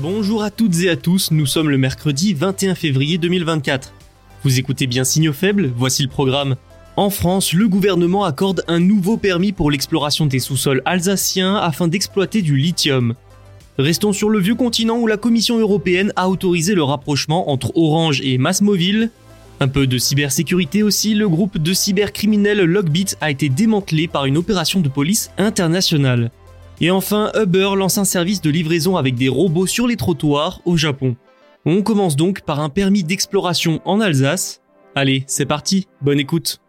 Bonjour à toutes et à tous, nous sommes le mercredi 21 février 2024. Vous écoutez bien Signaux faibles, voici le programme. En France, le gouvernement accorde un nouveau permis pour l'exploration des sous-sols alsaciens afin d'exploiter du lithium. Restons sur le vieux continent où la Commission européenne a autorisé le rapprochement entre Orange et Massmobile. Un peu de cybersécurité aussi, le groupe de cybercriminels Logbit a été démantelé par une opération de police internationale. Et enfin, Uber lance un service de livraison avec des robots sur les trottoirs au Japon. On commence donc par un permis d'exploration en Alsace. Allez, c'est parti, bonne écoute.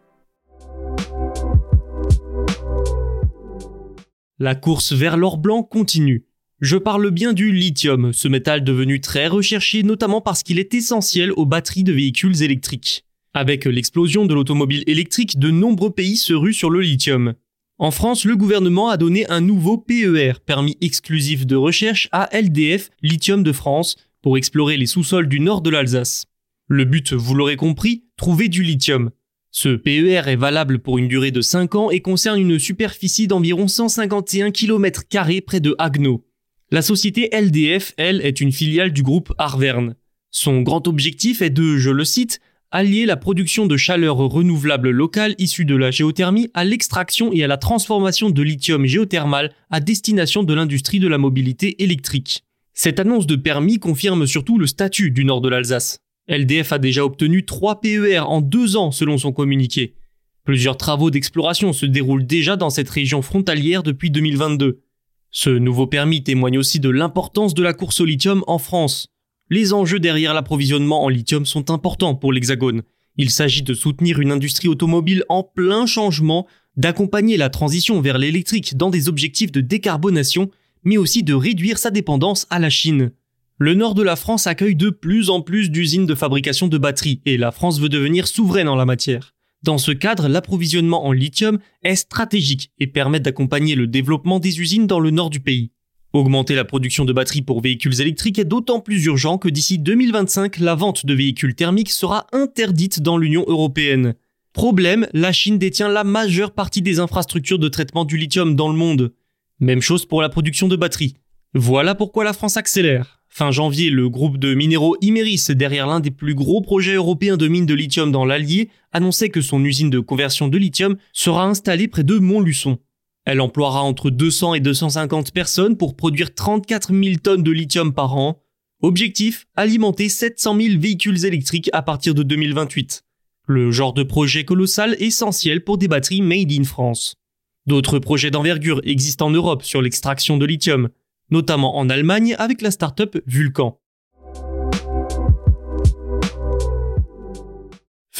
La course vers l'or blanc continue. Je parle bien du lithium, ce métal devenu très recherché notamment parce qu'il est essentiel aux batteries de véhicules électriques. Avec l'explosion de l'automobile électrique, de nombreux pays se ruent sur le lithium. En France, le gouvernement a donné un nouveau PER, permis exclusif de recherche à LDF Lithium de France, pour explorer les sous-sols du nord de l'Alsace. Le but, vous l'aurez compris, trouver du lithium. Ce PER est valable pour une durée de 5 ans et concerne une superficie d'environ 151 km près de Haguenau. La société LDF, elle, est une filiale du groupe Arverne. Son grand objectif est de, je le cite, allier la production de chaleur renouvelable locale issue de la géothermie à l'extraction et à la transformation de lithium géothermal à destination de l'industrie de la mobilité électrique. Cette annonce de permis confirme surtout le statut du nord de l'Alsace. LDF a déjà obtenu 3 PER en deux ans selon son communiqué. Plusieurs travaux d'exploration se déroulent déjà dans cette région frontalière depuis 2022. Ce nouveau permis témoigne aussi de l'importance de la course au lithium en France. Les enjeux derrière l'approvisionnement en lithium sont importants pour l'Hexagone. Il s'agit de soutenir une industrie automobile en plein changement, d'accompagner la transition vers l'électrique dans des objectifs de décarbonation, mais aussi de réduire sa dépendance à la Chine. Le nord de la France accueille de plus en plus d'usines de fabrication de batteries et la France veut devenir souveraine en la matière. Dans ce cadre, l'approvisionnement en lithium est stratégique et permet d'accompagner le développement des usines dans le nord du pays. Augmenter la production de batteries pour véhicules électriques est d'autant plus urgent que d'ici 2025, la vente de véhicules thermiques sera interdite dans l'Union européenne. Problème, la Chine détient la majeure partie des infrastructures de traitement du lithium dans le monde. Même chose pour la production de batteries. Voilà pourquoi la France accélère. Fin janvier, le groupe de minéraux Imeris, derrière l'un des plus gros projets européens de mines de lithium dans l'Allier, annonçait que son usine de conversion de lithium sera installée près de Montluçon. Elle emploiera entre 200 et 250 personnes pour produire 34 000 tonnes de lithium par an. Objectif, alimenter 700 000 véhicules électriques à partir de 2028. Le genre de projet colossal essentiel pour des batteries made in France. D'autres projets d'envergure existent en Europe sur l'extraction de lithium, notamment en Allemagne avec la start-up Vulcan.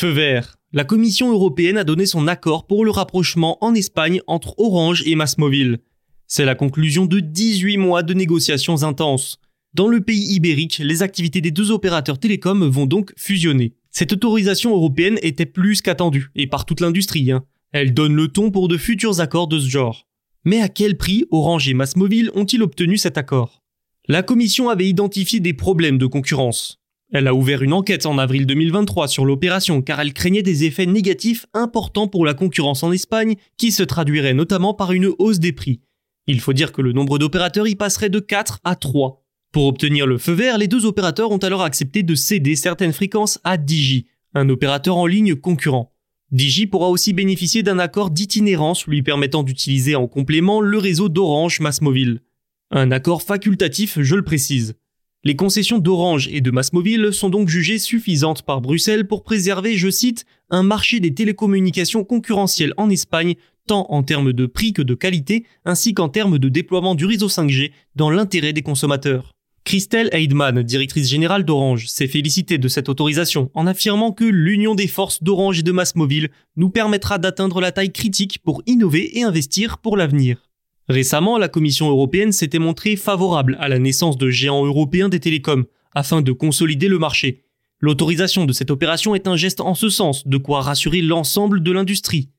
Feu vert. La Commission européenne a donné son accord pour le rapprochement en Espagne entre Orange et Massmobile. C'est la conclusion de 18 mois de négociations intenses. Dans le pays ibérique, les activités des deux opérateurs télécoms vont donc fusionner. Cette autorisation européenne était plus qu'attendue, et par toute l'industrie. Hein. Elle donne le ton pour de futurs accords de ce genre. Mais à quel prix Orange et Massmobile ont-ils obtenu cet accord? La Commission avait identifié des problèmes de concurrence. Elle a ouvert une enquête en avril 2023 sur l'opération car elle craignait des effets négatifs importants pour la concurrence en Espagne qui se traduiraient notamment par une hausse des prix. Il faut dire que le nombre d'opérateurs y passerait de 4 à 3. Pour obtenir le feu vert, les deux opérateurs ont alors accepté de céder certaines fréquences à Digi, un opérateur en ligne concurrent. Digi pourra aussi bénéficier d'un accord d'itinérance lui permettant d'utiliser en complément le réseau d'Orange Massmobile. Un accord facultatif, je le précise. Les concessions d'Orange et de Massmobile sont donc jugées suffisantes par Bruxelles pour préserver, je cite, un marché des télécommunications concurrentiel en Espagne, tant en termes de prix que de qualité, ainsi qu'en termes de déploiement du réseau 5G dans l'intérêt des consommateurs. Christelle Heidman, directrice générale d'Orange, s'est félicitée de cette autorisation en affirmant que l'union des forces d'Orange et de Massmobile nous permettra d'atteindre la taille critique pour innover et investir pour l'avenir. Récemment, la Commission européenne s'était montrée favorable à la naissance de géants européens des télécoms, afin de consolider le marché. L'autorisation de cette opération est un geste en ce sens, de quoi rassurer l'ensemble de l'industrie.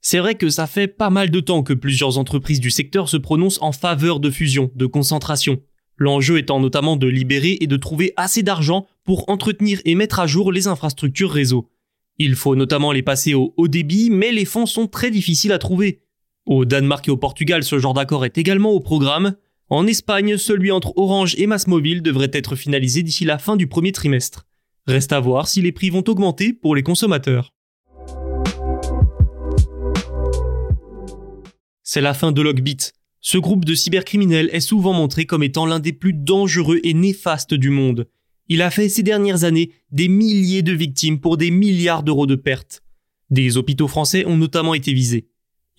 C'est vrai que ça fait pas mal de temps que plusieurs entreprises du secteur se prononcent en faveur de fusion, de concentration. L'enjeu étant notamment de libérer et de trouver assez d'argent pour entretenir et mettre à jour les infrastructures réseau. Il faut notamment les passer au haut débit, mais les fonds sont très difficiles à trouver. Au Danemark et au Portugal, ce genre d'accord est également au programme. En Espagne, celui entre Orange et Massmobile devrait être finalisé d'ici la fin du premier trimestre. Reste à voir si les prix vont augmenter pour les consommateurs. C'est la fin de Logbit. Ce groupe de cybercriminels est souvent montré comme étant l'un des plus dangereux et néfastes du monde. Il a fait ces dernières années des milliers de victimes pour des milliards d'euros de pertes. Des hôpitaux français ont notamment été visés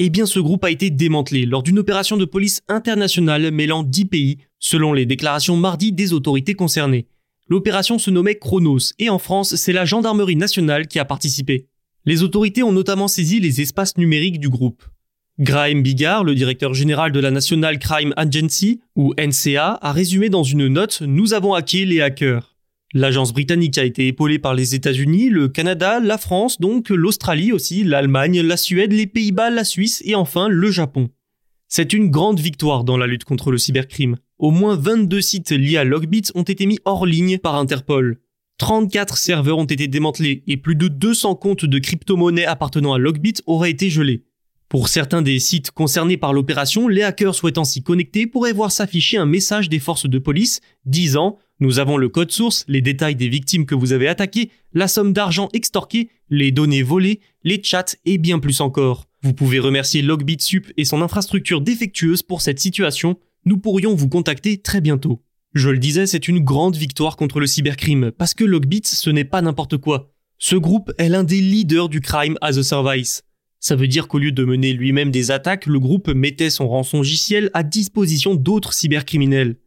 eh bien ce groupe a été démantelé lors d'une opération de police internationale mêlant 10 pays, selon les déclarations mardi des autorités concernées. L'opération se nommait Chronos, et en France, c'est la gendarmerie nationale qui a participé. Les autorités ont notamment saisi les espaces numériques du groupe. Graham Bigard, le directeur général de la National Crime Agency, ou NCA, a résumé dans une note Nous avons hacké les hackers. L'agence britannique a été épaulée par les États-Unis, le Canada, la France, donc l'Australie aussi, l'Allemagne, la Suède, les Pays-Bas, la Suisse et enfin le Japon. C'est une grande victoire dans la lutte contre le cybercrime. Au moins 22 sites liés à Logbit ont été mis hors ligne par Interpol. 34 serveurs ont été démantelés et plus de 200 comptes de crypto-monnaies appartenant à Logbit auraient été gelés. Pour certains des sites concernés par l'opération, les hackers souhaitant s'y connecter pourraient voir s'afficher un message des forces de police disant nous avons le code source, les détails des victimes que vous avez attaquées, la somme d'argent extorquée, les données volées, les chats et bien plus encore. Vous pouvez remercier LogbitSup et son infrastructure défectueuse pour cette situation. Nous pourrions vous contacter très bientôt. Je le disais, c'est une grande victoire contre le cybercrime, parce que Logbit, ce n'est pas n'importe quoi. Ce groupe est l'un des leaders du crime as a service. Ça veut dire qu'au lieu de mener lui-même des attaques, le groupe mettait son rançongiciel à disposition d'autres cybercriminels.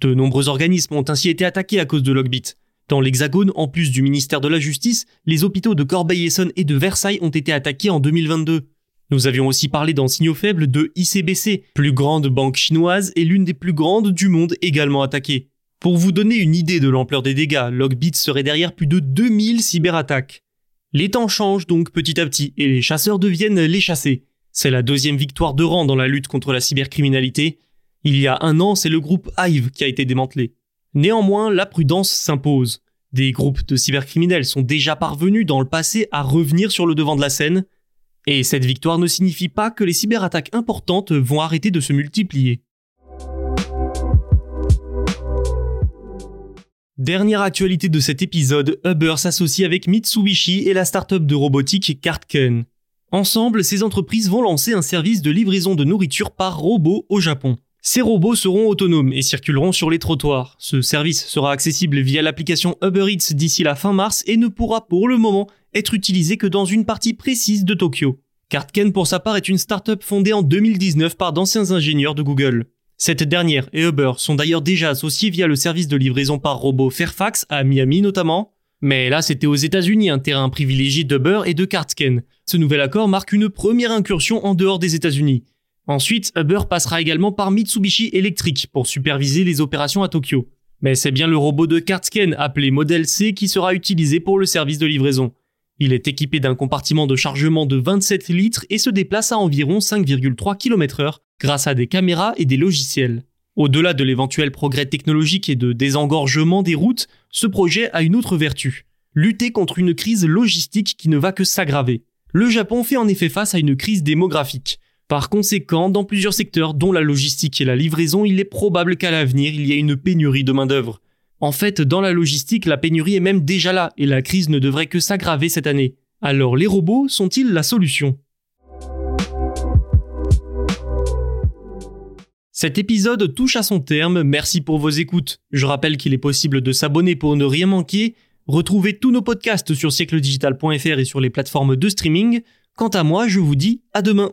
De nombreux organismes ont ainsi été attaqués à cause de Logbit. Dans l'Hexagone, en plus du ministère de la Justice, les hôpitaux de Corbeil-Essonnes et de Versailles ont été attaqués en 2022. Nous avions aussi parlé dans Signaux Faibles de ICBC, plus grande banque chinoise et l'une des plus grandes du monde également attaquée. Pour vous donner une idée de l'ampleur des dégâts, Logbit serait derrière plus de 2000 cyberattaques. Les temps changent donc petit à petit et les chasseurs deviennent les chassés. C'est la deuxième victoire de rang dans la lutte contre la cybercriminalité, il y a un an, c'est le groupe Hive qui a été démantelé. Néanmoins, la prudence s'impose. Des groupes de cybercriminels sont déjà parvenus dans le passé à revenir sur le devant de la scène, et cette victoire ne signifie pas que les cyberattaques importantes vont arrêter de se multiplier. Dernière actualité de cet épisode, Uber s'associe avec Mitsubishi et la start-up de robotique Kartken. Ensemble, ces entreprises vont lancer un service de livraison de nourriture par robot au Japon. Ces robots seront autonomes et circuleront sur les trottoirs. Ce service sera accessible via l'application Uber Eats d'ici la fin mars et ne pourra pour le moment être utilisé que dans une partie précise de Tokyo. Kartken pour sa part est une start-up fondée en 2019 par d'anciens ingénieurs de Google. Cette dernière et Uber sont d'ailleurs déjà associés via le service de livraison par robot Fairfax à Miami notamment. Mais là, c'était aux États-Unis, un terrain privilégié d'Uber et de Kartken. Ce nouvel accord marque une première incursion en dehors des États-Unis. Ensuite, Uber passera également par Mitsubishi Electric pour superviser les opérations à Tokyo. Mais c'est bien le robot de Kartsken appelé Model C qui sera utilisé pour le service de livraison. Il est équipé d'un compartiment de chargement de 27 litres et se déplace à environ 5,3 km/h grâce à des caméras et des logiciels. Au-delà de l'éventuel progrès technologique et de désengorgement des routes, ce projet a une autre vertu. Lutter contre une crise logistique qui ne va que s'aggraver. Le Japon fait en effet face à une crise démographique. Par conséquent, dans plusieurs secteurs, dont la logistique et la livraison, il est probable qu'à l'avenir, il y ait une pénurie de main-d'œuvre. En fait, dans la logistique, la pénurie est même déjà là, et la crise ne devrait que s'aggraver cette année. Alors les robots sont-ils la solution? Cet épisode touche à son terme, merci pour vos écoutes. Je rappelle qu'il est possible de s'abonner pour ne rien manquer. Retrouvez tous nos podcasts sur siècledigital.fr et sur les plateformes de streaming. Quant à moi, je vous dis à demain.